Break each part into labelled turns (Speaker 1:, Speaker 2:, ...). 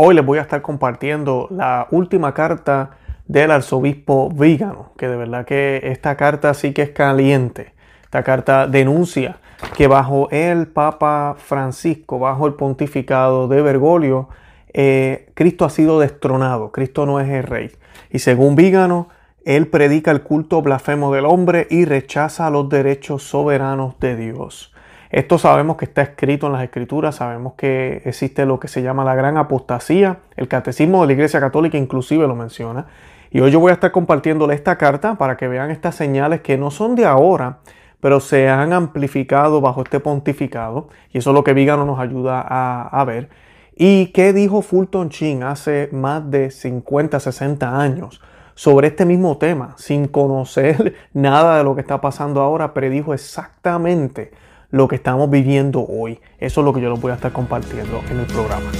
Speaker 1: Hoy les voy a estar compartiendo la última carta del arzobispo Vígano, que de verdad que esta carta sí que es caliente. Esta carta denuncia que bajo el Papa Francisco, bajo el pontificado de Bergoglio, eh, Cristo ha sido destronado, Cristo no es el rey. Y según Vígano, él predica el culto blasfemo del hombre y rechaza los derechos soberanos de Dios. Esto sabemos que está escrito en las escrituras, sabemos que existe lo que se llama la gran apostasía, el catecismo de la Iglesia Católica inclusive lo menciona. Y hoy yo voy a estar compartiéndole esta carta para que vean estas señales que no son de ahora, pero se han amplificado bajo este pontificado. Y eso es lo que Vígano nos ayuda a, a ver. ¿Y qué dijo Fulton Chin hace más de 50, 60 años? sobre este mismo tema, sin conocer nada de lo que está pasando ahora, predijo exactamente lo que estamos viviendo hoy. Eso es lo que yo les voy a estar compartiendo en el programa.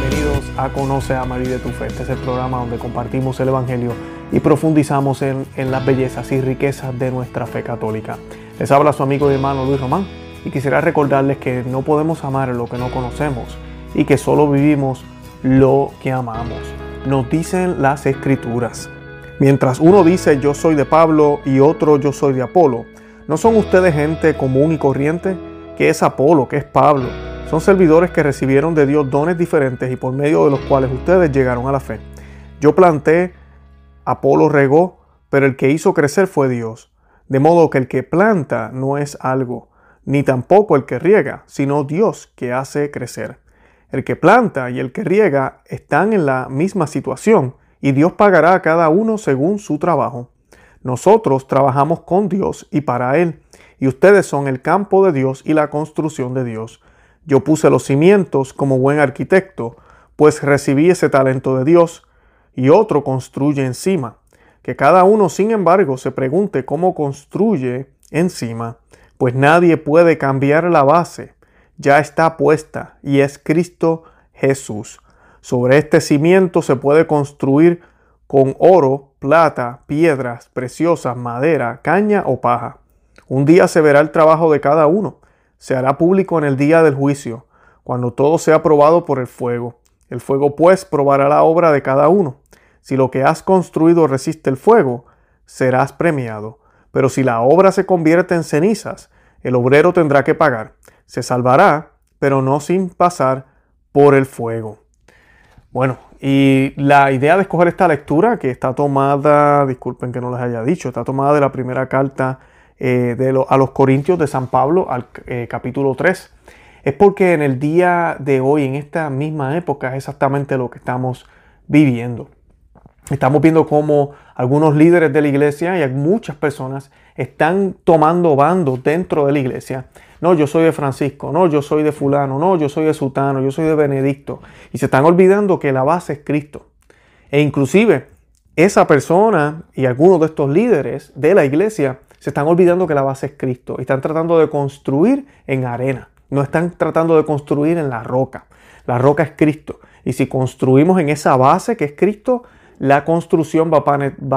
Speaker 1: Bienvenidos a Conoce a María de tu Fe. Este es el programa donde compartimos el Evangelio y profundizamos en, en las bellezas y riquezas de nuestra fe católica. Les habla su amigo y hermano Luis Román y quisiera recordarles que no podemos amar lo que no conocemos y que solo vivimos lo que amamos. Nos dicen las escrituras. Mientras uno dice yo soy de Pablo y otro yo soy de Apolo, ¿no son ustedes gente común y corriente? que es Apolo? que es Pablo? Son servidores que recibieron de Dios dones diferentes y por medio de los cuales ustedes llegaron a la fe. Yo planté, Apolo regó, pero el que hizo crecer fue Dios. De modo que el que planta no es algo, ni tampoco el que riega, sino Dios que hace crecer. El que planta y el que riega están en la misma situación y Dios pagará a cada uno según su trabajo. Nosotros trabajamos con Dios y para Él, y ustedes son el campo de Dios y la construcción de Dios. Yo puse los cimientos como buen arquitecto, pues recibí ese talento de Dios, y otro construye encima. Que cada uno, sin embargo, se pregunte cómo construye encima, pues nadie puede cambiar la base ya está puesta y es Cristo Jesús. Sobre este cimiento se puede construir con oro, plata, piedras preciosas, madera, caña o paja. Un día se verá el trabajo de cada uno. Se hará público en el día del juicio, cuando todo sea probado por el fuego. El fuego pues probará la obra de cada uno. Si lo que has construido resiste el fuego, serás premiado. Pero si la obra se convierte en cenizas, el obrero tendrá que pagar se salvará, pero no sin pasar por el fuego. Bueno, y la idea de escoger esta lectura, que está tomada, disculpen que no les haya dicho, está tomada de la primera carta eh, de a los Corintios de San Pablo, al eh, capítulo 3, es porque en el día de hoy, en esta misma época, es exactamente lo que estamos viviendo. Estamos viendo cómo algunos líderes de la iglesia y muchas personas están tomando bandos dentro de la iglesia no, yo soy de Francisco, no, yo soy de fulano, no, yo soy de Sutano, yo soy de Benedicto. Y se están olvidando que la base es Cristo. E inclusive esa persona y algunos de estos líderes de la iglesia se están olvidando que la base es Cristo. Y están tratando de construir en arena. No están tratando de construir en la roca. La roca es Cristo. Y si construimos en esa base que es Cristo, la construcción va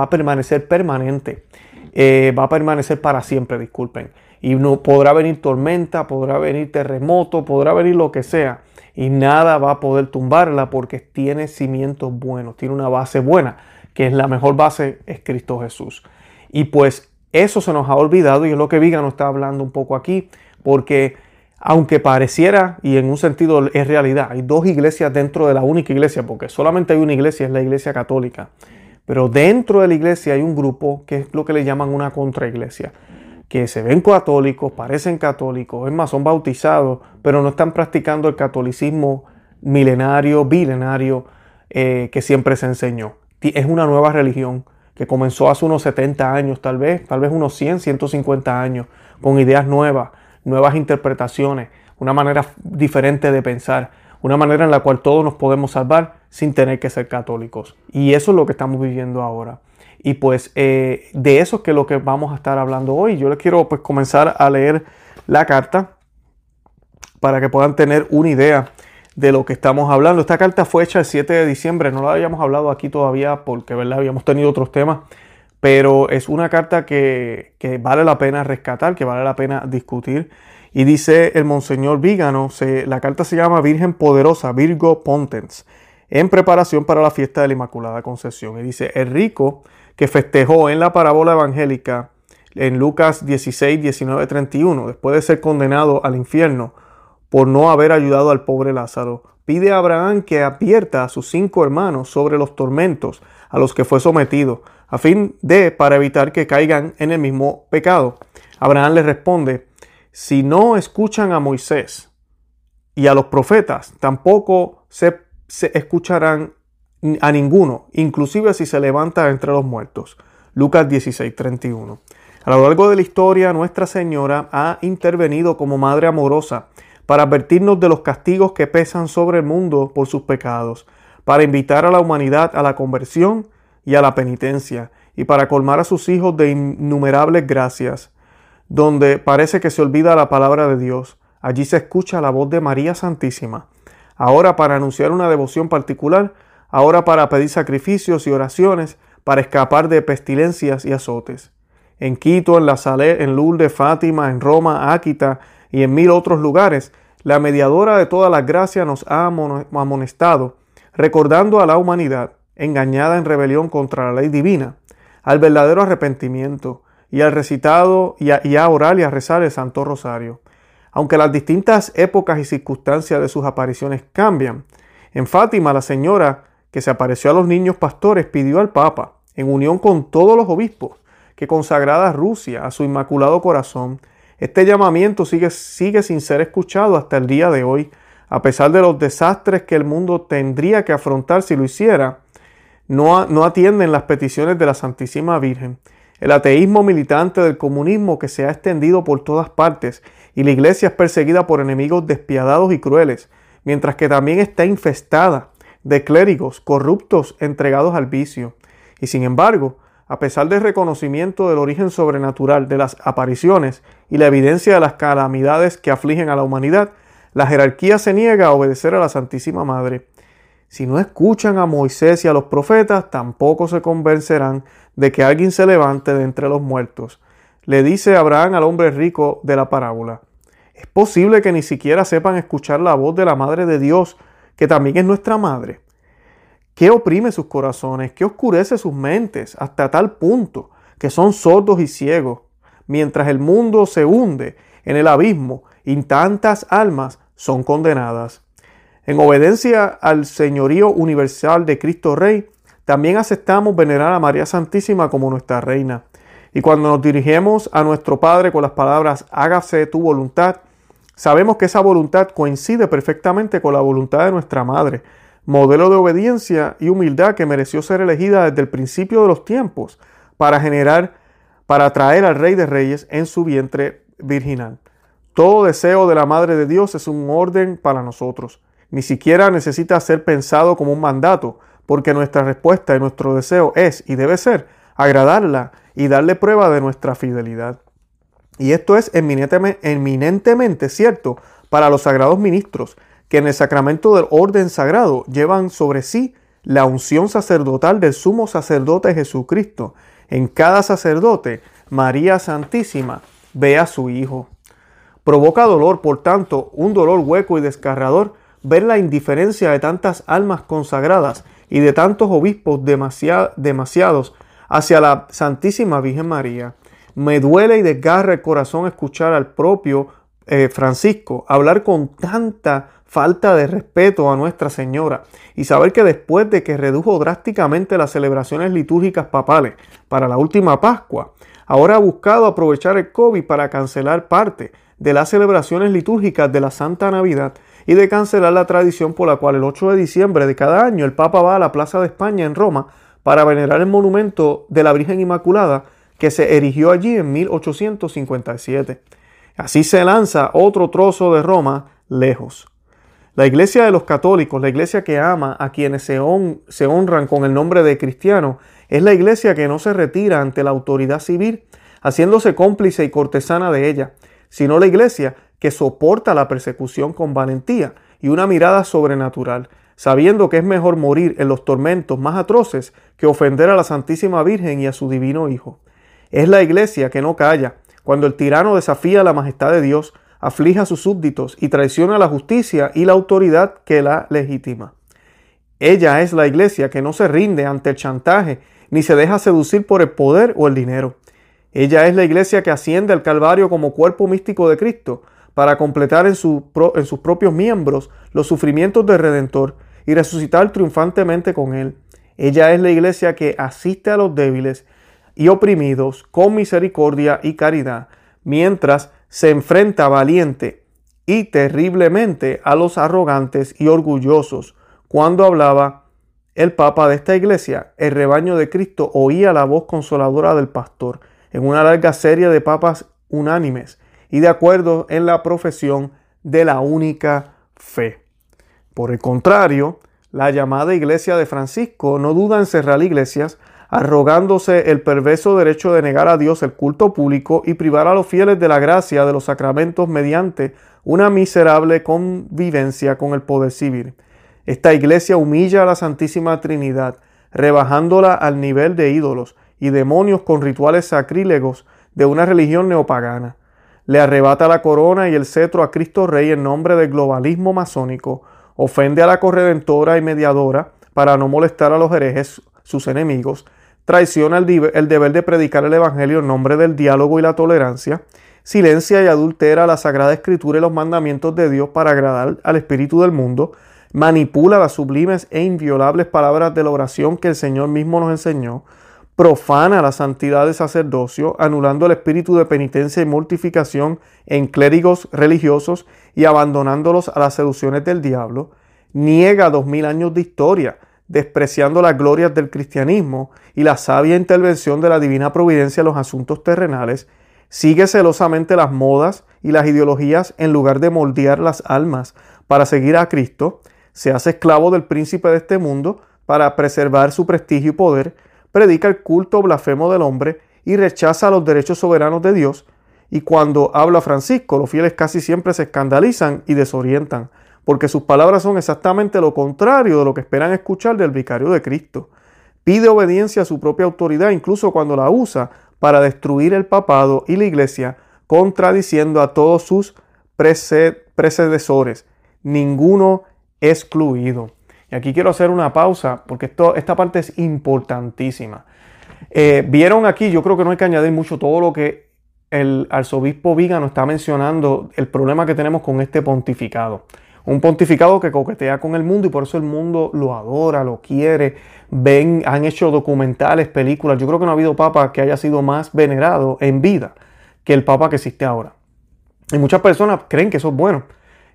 Speaker 1: a, permanecer permanente. Eh, va a permanecer para siempre, disculpen y no podrá venir tormenta, podrá venir terremoto, podrá venir lo que sea y nada va a poder tumbarla porque tiene cimientos buenos, tiene una base buena, que es la mejor base es Cristo Jesús. Y pues eso se nos ha olvidado y es lo que Viga nos está hablando un poco aquí, porque aunque pareciera, y en un sentido es realidad, hay dos iglesias dentro de la única iglesia, porque solamente hay una iglesia, es la iglesia católica, pero dentro de la iglesia hay un grupo que es lo que le llaman una contraiglesia que se ven católicos, parecen católicos, es más, son bautizados, pero no están practicando el catolicismo milenario, bilenario eh, que siempre se enseñó. Es una nueva religión que comenzó hace unos 70 años, tal vez, tal vez unos 100, 150 años, con ideas nuevas, nuevas interpretaciones, una manera diferente de pensar, una manera en la cual todos nos podemos salvar sin tener que ser católicos. Y eso es lo que estamos viviendo ahora. Y pues eh, de eso es que lo que vamos a estar hablando hoy. Yo les quiero pues comenzar a leer la carta para que puedan tener una idea de lo que estamos hablando. Esta carta fue hecha el 7 de diciembre, no la habíamos hablado aquí todavía porque ¿verdad? habíamos tenido otros temas, pero es una carta que, vale la pena rescatar, que vale la pena discutir. Y dice el Monseñor Vígano, la carta se llama Virgen Poderosa, Virgo Pontens, en preparación para la fiesta de la Inmaculada Concepción. Y dice, el rico que festejó en la parábola evangélica en Lucas 16, 19, 31, después de ser condenado al infierno por no haber ayudado al pobre Lázaro, pide a Abraham que advierta a sus cinco hermanos sobre los tormentos a los que fue sometido a fin de para evitar que caigan en el mismo pecado. Abraham le responde, si no escuchan a Moisés y a los profetas, tampoco se, escucharán a ninguno, inclusive si se levanta entre los muertos. Lucas 16, 31. A lo largo de la historia, Nuestra Señora ha intervenido como Madre amorosa para advertirnos de los castigos que pesan sobre el mundo por sus pecados, para invitar a la humanidad a la conversión y a la penitencia, y para colmar a sus hijos de innumerables gracias. Donde parece que se olvida la palabra de Dios, allí se escucha la voz de María Santísima. Ahora para anunciar una devoción particular, ahora para pedir sacrificios y oraciones, para escapar de pestilencias y azotes. En Quito, en La Salé, en Lourdes, Fátima, en Roma, Áquita y en mil otros lugares, la mediadora de todas las gracias nos ha amonestado, recordando a la humanidad engañada en rebelión contra la ley divina, al verdadero arrepentimiento y al recitado y a, orar y a rezar el Santo Rosario. Aunque las distintas épocas y circunstancias de sus apariciones cambian, en Fátima la señora que se apareció a los niños pastores pidió al Papa, en unión con todos los obispos, que consagrada Rusia a su inmaculado corazón, este llamamiento sigue, sigue sin ser escuchado hasta el día de hoy, a pesar de los desastres que el mundo tendría que afrontar si lo hiciera, no, atienden las peticiones de la Santísima Virgen. El ateísmo militante del comunismo que se ha extendido por todas partes y la iglesia es perseguida por enemigos despiadados y crueles, mientras que también está infestada de clérigos corruptos entregados al vicio. Y sin embargo, a pesar del reconocimiento del origen sobrenatural de las apariciones y la evidencia de las calamidades que afligen a la humanidad, la jerarquía se niega a obedecer a la Santísima Madre. Si no escuchan a Moisés y a los profetas, tampoco se convencerán de que alguien se levante de entre los muertos. Le dice Abraham al hombre rico de la parábola. Es posible que ni siquiera sepan escuchar la voz de la Madre de Dios, que también es nuestra Madre. ¿Qué oprime sus corazones? ¿Qué oscurece sus mentes hasta tal punto que son sordos y ciegos? Mientras el mundo se hunde en el abismo y tantas almas son condenadas. En obediencia al señorío universal de Cristo Rey, también aceptamos venerar a María Santísima como nuestra reina. Y cuando nos dirigimos a nuestro Padre con las palabras hágase tu voluntad, sabemos que esa voluntad coincide perfectamente con la voluntad de nuestra Madre, modelo de obediencia y humildad que mereció ser elegida desde el principio de los tiempos para generar, para traer al Rey de Reyes en su vientre virginal. Todo deseo de la Madre de Dios es un orden para nosotros. Ni siquiera necesita ser pensado como un mandato, porque nuestra respuesta y nuestro deseo es y debe ser agradarla y darle prueba de nuestra fidelidad. Y esto es eminentemente cierto para los sagrados ministros, que en el sacramento del orden sagrado llevan sobre sí la unción sacerdotal del sumo sacerdote Jesucristo. En cada sacerdote, María Santísima ve a su Hijo. Provoca dolor, por tanto, un dolor hueco y desgarrador ver la indiferencia de tantas almas consagradas y de tantos obispos demasiados hacia la Santísima Virgen María. Me duele y desgarra el corazón escuchar al propio eh, Francisco hablar con tanta falta de respeto a Nuestra Señora y saber que después de que redujo drásticamente las celebraciones litúrgicas papales para la última Pascua, ahora ha buscado aprovechar el COVID para cancelar parte de las celebraciones litúrgicas de la Santa Navidad y de cancelar la tradición por la cual el 8 de diciembre de cada año el Papa va a la Plaza de España en Roma para venerar el monumento de la Virgen Inmaculada que se erigió allí en 1857. Así se lanza otro trozo de Roma lejos. La iglesia de los católicos, la iglesia que ama a quienes se, se honran con el nombre de cristiano, es la iglesia que no se retira ante la autoridad civil, haciéndose cómplice y cortesana de ella, sino la iglesia que soporta la persecución con valentía y una mirada sobrenatural, sabiendo que es mejor morir en los tormentos más atroces que ofender a la Santísima Virgen y a su Divino Hijo. Es la Iglesia que no calla, cuando el tirano desafía la majestad de Dios, aflige a sus súbditos y traiciona la justicia y la autoridad que la legitima. Ella es la Iglesia que no se rinde ante el chantaje ni se deja seducir por el poder o el dinero. Ella es la Iglesia que asciende al Calvario como cuerpo místico de Cristo, para completar en, en sus propios miembros los sufrimientos del Redentor y resucitar triunfantemente con Él. Ella es la iglesia que asiste a los débiles y oprimidos con misericordia y caridad, mientras se enfrenta valiente y terriblemente a los arrogantes y orgullosos. Cuando hablaba el Papa de esta iglesia, el rebaño de Cristo oía la voz consoladora del pastor en una larga serie de papas unánimes y de acuerdo en la profesión de la única fe. Por el contrario, la llamada Iglesia de Francisco no duda en cerrar iglesias, arrogándose el perverso derecho de negar a Dios el culto público y privar a los fieles de la gracia de los sacramentos mediante una miserable convivencia con el poder civil. Esta iglesia humilla a la Santísima Trinidad, rebajándola al nivel de ídolos y demonios con rituales sacrílegos de una religión neopagana le arrebata la corona y el cetro a Cristo Rey en nombre del globalismo masónico, ofende a la corredentora y mediadora para no molestar a los herejes, sus enemigos, traiciona el, deber de predicar el Evangelio en nombre del diálogo y la tolerancia, silencia y adultera la Sagrada Escritura y los mandamientos de Dios para agradar al Espíritu del mundo, manipula las sublimes e inviolables palabras de la oración que el Señor mismo nos enseñó, profana la santidad del sacerdocio, anulando el espíritu de penitencia y mortificación en clérigos religiosos y abandonándolos a las seducciones del diablo, niega dos mil años de historia, despreciando las glorias del cristianismo y la sabia intervención de la divina providencia en los asuntos terrenales, sigue celosamente las modas y las ideologías en lugar de moldear las almas para seguir a Cristo, se hace esclavo del príncipe de este mundo para preservar su prestigio y poder, predica el culto blasfemo del hombre y rechaza los derechos soberanos de Dios. Y cuando habla Francisco, los fieles casi siempre se escandalizan y desorientan, porque sus palabras son exactamente lo contrario de lo que esperan escuchar del vicario de Cristo. Pide obediencia a su propia autoridad, incluso cuando la usa para destruir el papado y la iglesia, contradiciendo a todos sus predecesores, ninguno excluido. Y aquí quiero hacer una pausa porque esta parte es importantísima. Eh, vieron aquí, yo creo que no hay que añadir mucho todo lo que el arzobispo nos está mencionando, el problema que tenemos con este pontificado. Un pontificado que coquetea con el mundo y por eso el mundo lo adora, lo quiere. Han hecho documentales, películas. Yo creo que no ha habido papa que haya sido más venerado en vida que el papa que existe ahora. Y muchas personas creen que eso es bueno.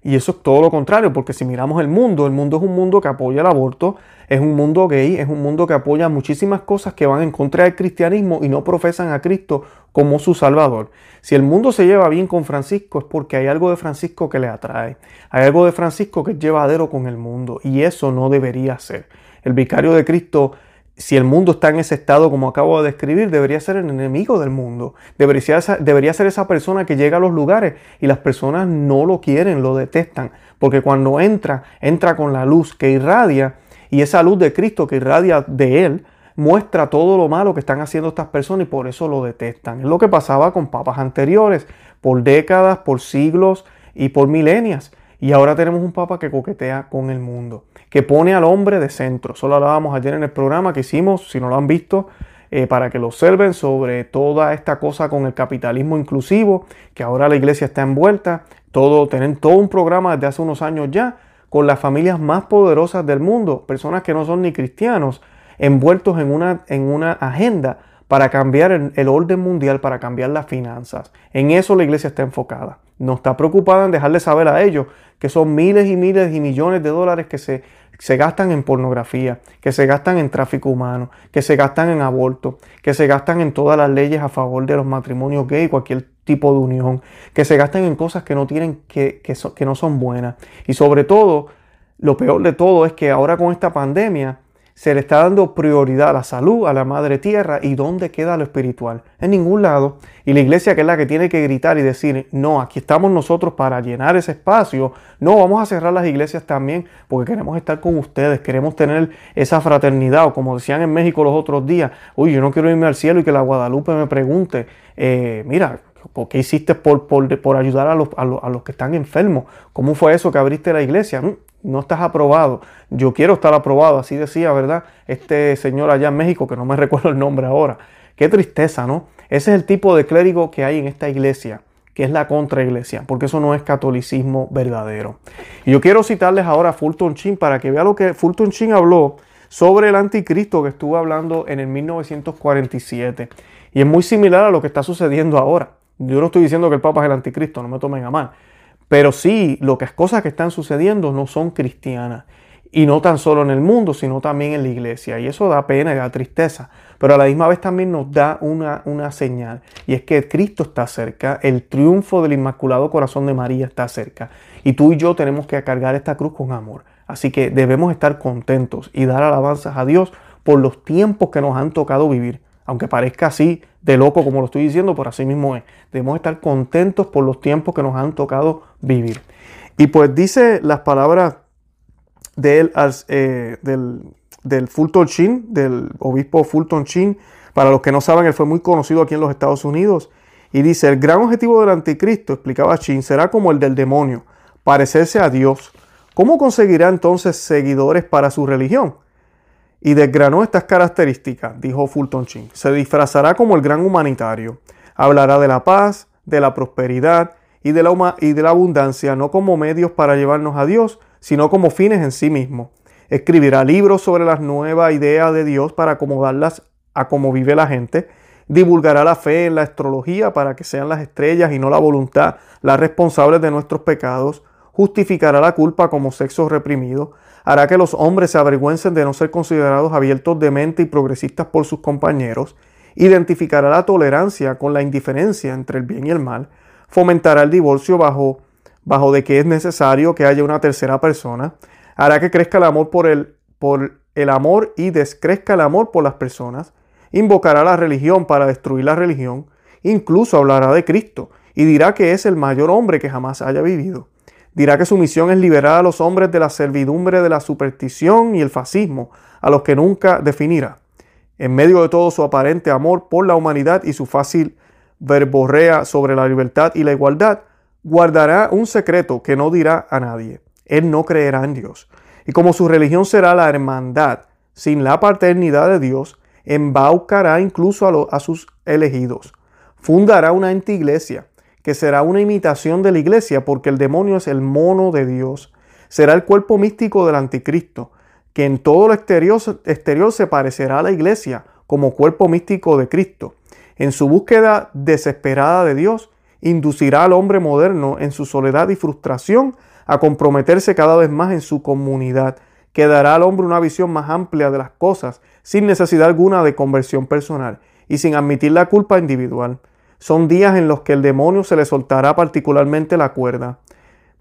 Speaker 1: Y eso es todo lo contrario, porque si miramos el mundo, el mundo es un mundo que apoya el aborto, es un mundo gay, es un mundo que apoya muchísimas cosas que van en contra del cristianismo y no profesan a Cristo como su Salvador. Si el mundo se lleva bien con Francisco es porque hay algo de Francisco que le atrae, hay algo de Francisco que es llevadero con el mundo y eso no debería ser. El vicario de Cristo si el mundo está en ese estado como acabo de describir, debería ser el enemigo del mundo. Debería, ser esa persona que llega a los lugares y las personas no lo quieren, lo detestan. Porque cuando entra, entra con la luz que irradia y esa luz de Cristo que irradia de Él muestra todo lo malo que están haciendo estas personas y por eso lo detestan. Es lo que pasaba con papas anteriores, por décadas, por siglos y por milenias. Y ahora tenemos un papa que coquetea con el mundo que pone al hombre de centro. Solo hablábamos ayer en el programa que hicimos, si no lo han visto, eh, para que lo observen sobre toda esta cosa con el capitalismo inclusivo, que ahora la iglesia está envuelta, todo, tienen todo un programa desde hace unos años ya, con las familias más poderosas del mundo, personas que no son ni cristianos, envueltos en una, en una agenda para cambiar el, orden mundial, para cambiar las finanzas. En eso la iglesia está enfocada. No está preocupada en dejarle saber a ellos que son miles y miles y millones de dólares que se, se gastan en pornografía, que se gastan en tráfico humano, que se gastan en aborto, que se gastan en todas las leyes a favor de los matrimonios gay, cualquier tipo de unión, que se gastan en cosas que no tienen, que, que, que no son buenas. Y sobre todo, lo peor de todo es que ahora con esta pandemia, se le está dando prioridad a la salud, a la madre tierra y dónde queda lo espiritual. En ningún lado. Y la iglesia que es la que tiene que gritar y decir, no, aquí estamos nosotros para llenar ese espacio. No, vamos a cerrar las iglesias también porque queremos estar con ustedes, queremos tener esa fraternidad. O como decían en México los otros días, uy, yo no quiero irme al cielo y que la Guadalupe me pregunte, eh, mira, ¿qué hiciste por, por, ayudar a los, a, los, a los que están enfermos? ¿Cómo fue eso que abriste la iglesia? Mm, no estás aprobado. Yo quiero estar aprobado, así decía, ¿verdad? Este señor allá en México, que no me recuerdo el nombre ahora. Qué tristeza, ¿no? Ese es el tipo de clérigo que hay en esta iglesia, que es la contraiglesia, porque eso no es catolicismo verdadero. Y yo quiero citarles ahora a Fulton Chin para que vean lo que Fulton Chin habló sobre el anticristo que estuvo hablando en el 1947. Y es muy similar a lo que está sucediendo ahora. Yo no estoy diciendo que el Papa es el anticristo, no me tomen a mal. Pero sí, lo que las cosas que están sucediendo no son cristianas. Y no tan solo en el mundo, sino también en la iglesia. Y eso da pena y da tristeza. Pero a la misma vez también nos da una, una señal. Y es que Cristo está cerca. El triunfo del Inmaculado Corazón de María está cerca. Y tú y yo tenemos que cargar esta cruz con amor. Así que debemos estar contentos y dar alabanzas a Dios por los tiempos que nos han tocado vivir aunque parezca así de loco como lo estoy diciendo, por así mismo es. Debemos estar contentos por los tiempos que nos han tocado vivir. Y pues dice las palabras eh, del, del Fulton Sheen, del obispo Fulton Sheen. Para los que no saben, él fue muy conocido aquí en los Estados Unidos. Y dice, el gran objetivo del anticristo, explicaba Sheen, será como el del demonio, parecerse a Dios. ¿Cómo conseguirá entonces seguidores para su religión? Y desgranó estas características, dijo Fulton Chin. Se disfrazará como el gran humanitario. Hablará de la paz, de la prosperidad y de la, y de la abundancia, no como medios para llevarnos a Dios, sino como fines en sí mismo. Escribirá libros sobre las nuevas ideas de Dios para acomodarlas a cómo vive la gente. Divulgará la fe en la astrología para que sean las estrellas y no la voluntad las responsables de nuestros pecados. Justificará la culpa como sexo reprimido hará que los hombres se avergüencen de no ser considerados abiertos de mente y progresistas por sus compañeros, identificará la tolerancia con la indiferencia entre el bien y el mal, fomentará el divorcio bajo, bajo de que es necesario que haya una tercera persona, hará que crezca el amor por el, por el amor y descrezca el amor por las personas, invocará la religión para destruir la religión, incluso hablará de Cristo y dirá que es el mayor hombre que jamás haya vivido. Dirá que su misión es liberar a los hombres de la servidumbre de la superstición y el fascismo, a los que nunca definirá. En medio de todo su aparente amor por la humanidad y su fácil verborrea sobre la libertad y la igualdad, guardará un secreto que no dirá a nadie. Él no creerá en Dios. Y como su religión será la hermandad, sin la paternidad de Dios, embaucará incluso a, a sus elegidos. Fundará una antiglesia que será una imitación de la iglesia porque el demonio es el mono de Dios. Será el cuerpo místico del anticristo, que en todo lo exterior, exterior se parecerá a la iglesia como cuerpo místico de Cristo. En su búsqueda desesperada de Dios, inducirá al hombre moderno en su soledad y frustración a comprometerse cada vez más en su comunidad, que dará al hombre una visión más amplia de las cosas, sin necesidad alguna de conversión personal y sin admitir la culpa individual. Son días en los que el demonio se le soltará particularmente la cuerda.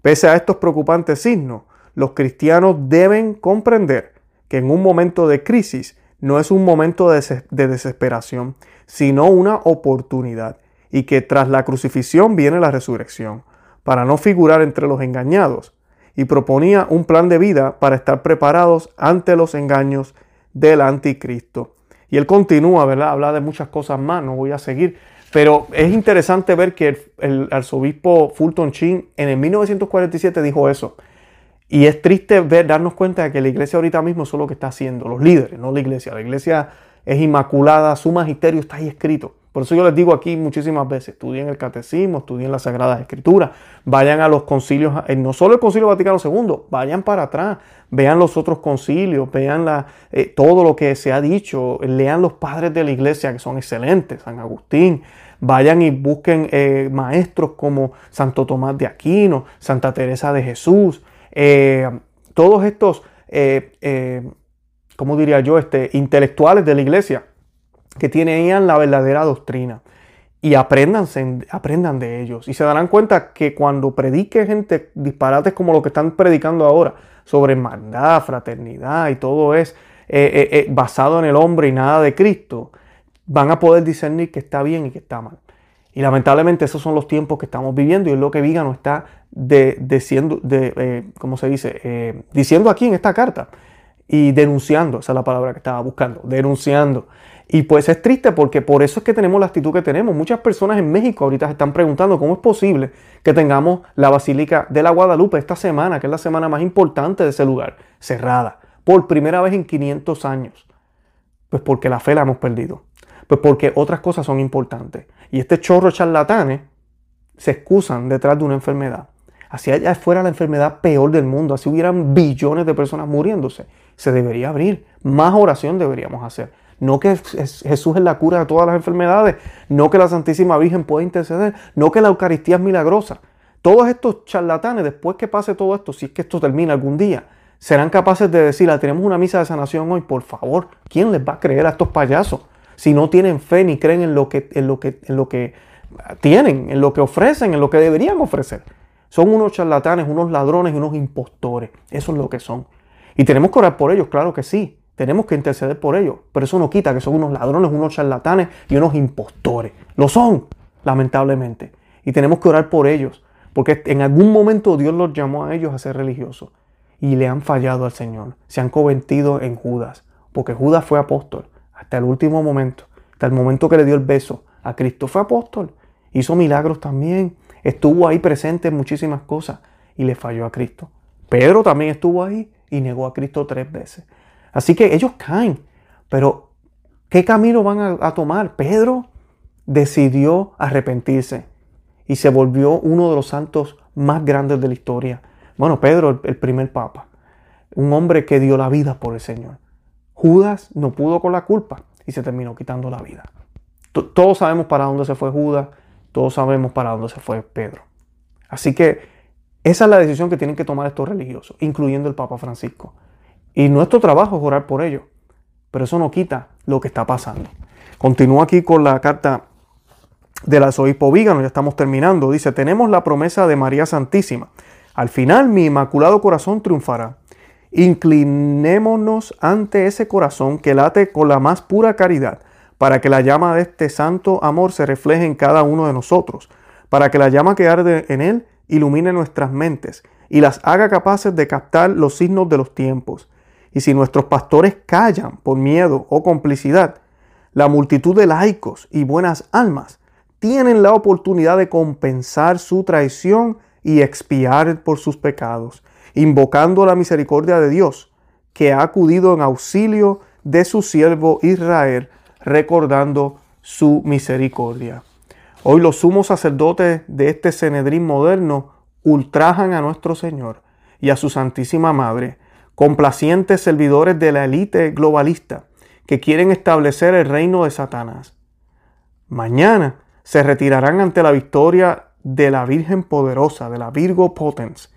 Speaker 1: Pese a estos preocupantes signos, los cristianos deben comprender que en un momento de crisis no es un momento de, desesperación, sino una oportunidad, y que tras la crucifixión viene la resurrección, para no figurar entre los engañados, y proponía un plan de vida para estar preparados ante los engaños del anticristo. Y él continúa, ¿verdad? Habla de muchas cosas más, no voy a seguir, pero es interesante ver que el, arzobispo Fulton Sheen en el 1947 dijo eso. Y es triste ver, darnos cuenta de que la iglesia ahorita mismo es lo que está haciendo, los líderes, no la iglesia. La iglesia es inmaculada, su magisterio está ahí escrito. Por eso yo les digo aquí muchísimas veces, estudien el catecismo, estudien las Sagradas Escrituras, vayan a los concilios, eh, no solo el Concilio Vaticano II, vayan para atrás, vean los otros concilios, vean la, eh, todo lo que se ha dicho, lean los padres de la iglesia que son excelentes, San Agustín, vayan y busquen eh, maestros como Santo Tomás de Aquino, Santa Teresa de Jesús, todos estos, ¿cómo diría yo?, este, intelectuales de la iglesia que tenían la verdadera doctrina y aprendan de ellos. Y se darán cuenta que cuando predique gente disparates como lo que están predicando ahora sobre hermandad, fraternidad y todo es eh, eh, basado en el hombre y nada de Cristo, van a poder discernir que está bien y que está mal. Y lamentablemente esos son los tiempos que estamos viviendo y es lo que Vígano está de, de, ¿cómo se dice? diciendo aquí en esta carta y denunciando, esa es la palabra que estaba buscando, denunciando. Y pues es triste porque por eso es que tenemos la actitud que tenemos. Muchas personas en México ahorita se están preguntando cómo es posible que tengamos la Basílica de la Guadalupe esta semana, que es la semana más importante de ese lugar, cerrada, por primera vez en 500 años. Pues porque la fe la hemos perdido. Pues porque otras cosas son importantes. Y este chorro charlatanes se excusan detrás de una enfermedad. Así allá fuera la enfermedad peor del mundo, así hubieran billones de personas muriéndose. Se debería abrir. Más oración deberíamos hacer. No que Jesús es la cura de todas las enfermedades, no que la Santísima Virgen puede interceder, no que la Eucaristía es milagrosa. Todos estos charlatanes, después que pase todo esto, si es que esto termina algún día, serán capaces de decir, ah, tenemos una misa de sanación hoy, por favor, ¿quién les va a creer a estos payasos? Si no tienen fe ni creen en lo que, en lo que, en lo que tienen, en lo que ofrecen, en lo que deberían ofrecer. Son unos charlatanes, unos ladrones y unos impostores. Eso es lo que son. Y tenemos que orar por ellos, claro que sí. Tenemos que interceder por ellos, pero eso no quita que son unos ladrones, unos charlatanes y unos impostores. Lo son, lamentablemente. Y tenemos que orar por ellos, porque en algún momento Dios los llamó a ellos a ser religiosos y le han fallado al Señor. Se han convertido en Judas, porque Judas fue apóstol hasta el último momento, hasta el momento que le dio el beso a Cristo. Fue apóstol, hizo milagros también, estuvo ahí presente en muchísimas cosas y le falló a Cristo. Pedro también estuvo ahí y negó a Cristo tres veces. Así que ellos caen. Pero, ¿qué camino van a, tomar? Pedro decidió arrepentirse y se volvió uno de los santos más grandes de la historia. Bueno, Pedro, el, primer papa, un hombre que dio la vida por el Señor. Judas no pudo con la culpa y se terminó quitando la vida. Todos sabemos para dónde se fue Judas, todos sabemos para dónde se fue Pedro. Así que esa es la decisión que tienen que tomar estos religiosos, incluyendo el Papa Francisco. Y nuestro trabajo es orar por ello. Pero eso no quita lo que está pasando. Continúa aquí con la carta del arzobispo Vígano, ya estamos terminando. Dice, tenemos la promesa de María Santísima. Al final mi inmaculado corazón triunfará. Inclinémonos ante ese corazón que late con la más pura caridad, para que la llama de este santo amor se refleje en cada uno de nosotros, para que la llama que arde en él ilumine nuestras mentes y las haga capaces de captar los signos de los tiempos y si nuestros pastores callan por miedo o complicidad, la multitud de laicos y buenas almas tienen la oportunidad de compensar su traición y expiar por sus pecados, invocando la misericordia de Dios, que ha acudido en auxilio de su siervo Israel, recordando su misericordia. Hoy los sumos sacerdotes de este Cenedrín moderno ultrajan a nuestro Señor y a su Santísima Madre, complacientes servidores de la élite globalista que quieren establecer el reino de Satanás. Mañana se retirarán ante la victoria de la Virgen poderosa, de la Virgo Potens,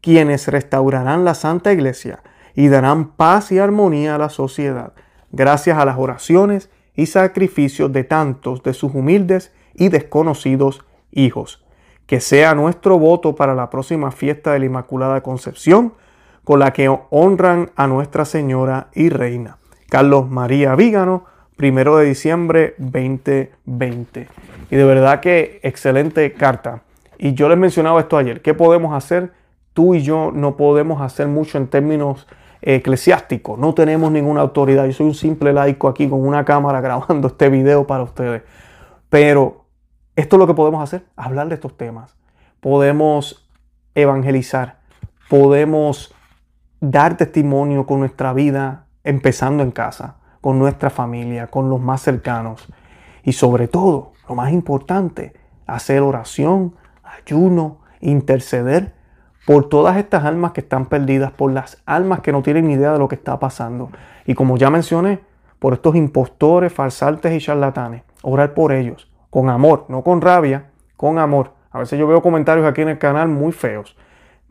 Speaker 1: quienes restaurarán la Santa Iglesia y darán paz y armonía a la sociedad, gracias a las oraciones y sacrificios de tantos de sus humildes y desconocidos hijos. Que sea nuestro voto para la próxima fiesta de la Inmaculada Concepción, con la que honran a Nuestra Señora y Reina. Carlos María Vígano, primero de diciembre 2020. Y de verdad que excelente carta. Y yo les mencionaba esto ayer. ¿Qué podemos hacer? Tú y yo no podemos hacer mucho en términos eclesiásticos. No tenemos ninguna autoridad. Yo soy un simple laico aquí con una cámara grabando este video para ustedes. Pero esto es lo que podemos hacer, hablar de estos temas. Podemos evangelizar. Podemos dar testimonio con nuestra vida, empezando en casa, con nuestra familia, con los más cercanos. Y sobre todo, lo más importante, hacer oración, ayuno, interceder por todas estas almas que están perdidas, por las almas que no tienen idea de lo que está pasando. Y como ya mencioné, por estos impostores, falsantes y charlatanes. Orar por ellos, con amor, no con rabia, con amor. A veces yo veo comentarios aquí en el canal muy feos.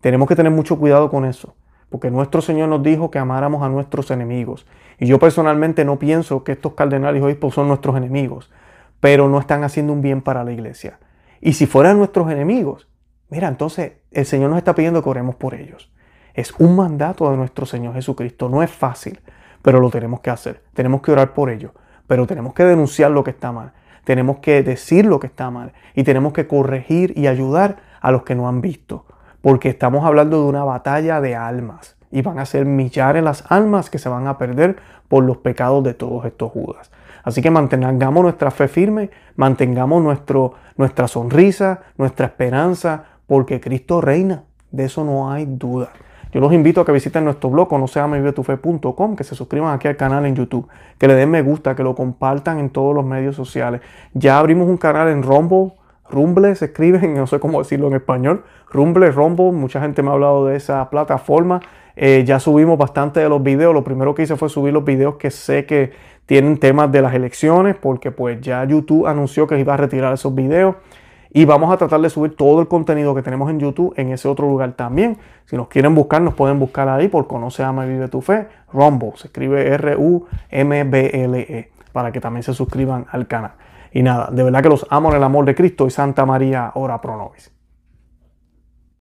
Speaker 1: Tenemos que tener mucho cuidado con eso porque nuestro Señor nos dijo que amáramos a nuestros enemigos. Y yo personalmente no pienso que estos cardenales y obispos son nuestros enemigos, pero no están haciendo un bien para la iglesia. Y si fueran nuestros enemigos, mira, entonces el Señor nos está pidiendo que oremos por ellos. Es un mandato de nuestro Señor Jesucristo, no es fácil, pero lo tenemos que hacer. Tenemos que orar por ellos, pero tenemos que denunciar lo que está mal. Tenemos que decir lo que está mal y tenemos que corregir y ayudar a los que no han visto, porque estamos hablando de una batalla de almas y van a ser millares las almas que se van a perder por los pecados de todos estos judas. Así que mantengamos nuestra fe firme, mantengamos nuestro, nuestra sonrisa, nuestra esperanza, porque Cristo reina. De eso no hay duda. Yo los invito a que visiten nuestro blog, no que se suscriban aquí al canal en YouTube, que le den me gusta, que lo compartan en todos los medios sociales. Ya abrimos un canal en Rumble, Rumble se escribe, no sé cómo decirlo en español, Rumble, Rumble, mucha gente me ha hablado de esa plataforma. Eh, ya subimos bastante de los videos, lo primero que hice fue subir los videos que sé que tienen temas de las elecciones, porque pues ya YouTube anunció que iba a retirar esos videos. Y vamos a tratar de subir todo el contenido que tenemos en YouTube en ese otro lugar también. Si nos quieren buscar, nos pueden buscar ahí por Conoce, Ama y Vive tu Fe. Rumble, se escribe R-U-M-B-L-E, para que también se suscriban al canal. Y nada, de verdad que los amo en el amor de Cristo y Santa María, ora pro nobis.